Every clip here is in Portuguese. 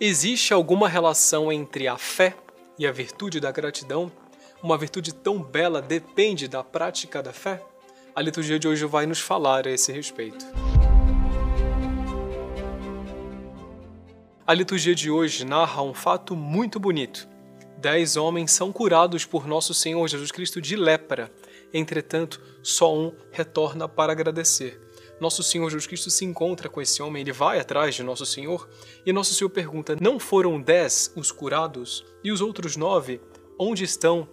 Existe alguma relação entre a fé e a virtude da gratidão? Uma virtude tão bela depende da prática da fé? A liturgia de hoje vai nos falar a esse respeito. A liturgia de hoje narra um fato muito bonito. Dez homens são curados por nosso Senhor Jesus Cristo de lepra. Entretanto, só um retorna para agradecer nosso Senhor Jesus Cristo se encontra com esse homem, ele vai atrás de nosso Senhor, e nosso Senhor pergunta: Não foram dez os curados? E os outros nove, onde estão?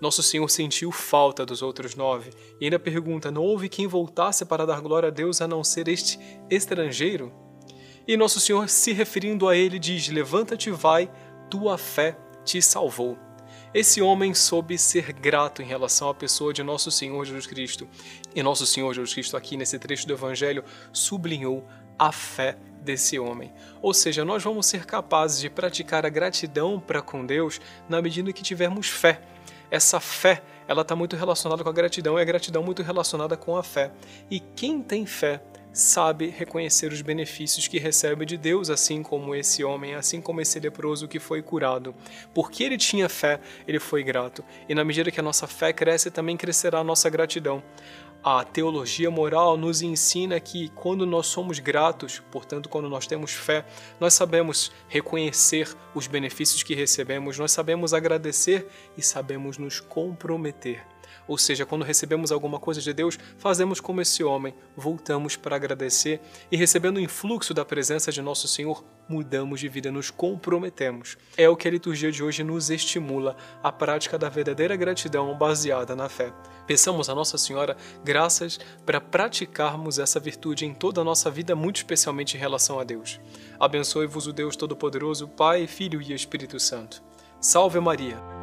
Nosso Senhor sentiu falta dos outros nove, e ainda pergunta: Não houve quem voltasse para dar glória a Deus a não ser este estrangeiro? E nosso Senhor, se referindo a ele, diz: Levanta-te vai, tua fé te salvou. Esse homem soube ser grato em relação à pessoa de nosso Senhor Jesus Cristo. E nosso Senhor Jesus Cristo, aqui nesse trecho do Evangelho, sublinhou a fé desse homem. Ou seja, nós vamos ser capazes de praticar a gratidão para com Deus na medida que tivermos fé. Essa fé, ela está muito relacionada com a gratidão e a gratidão muito relacionada com a fé. E quem tem fé sabe reconhecer os benefícios que recebe de Deus, assim como esse homem, assim como esse leproso que foi curado. Porque ele tinha fé, ele foi grato. E na medida que a nossa fé cresce, também crescerá a nossa gratidão. A teologia moral nos ensina que quando nós somos gratos, portanto, quando nós temos fé, nós sabemos reconhecer os benefícios que recebemos, nós sabemos agradecer e sabemos nos comprometer. Ou seja, quando recebemos alguma coisa de Deus, fazemos como esse homem, voltamos para agradecer e recebendo o influxo da presença de nosso Senhor, mudamos de vida, nos comprometemos. É o que a liturgia de hoje nos estimula, a prática da verdadeira gratidão baseada na fé. Peçamos a Nossa Senhora graças para praticarmos essa virtude em toda a nossa vida, muito especialmente em relação a Deus. Abençoe-vos o Deus Todo-Poderoso, Pai, Filho e Espírito Santo. Salve Maria!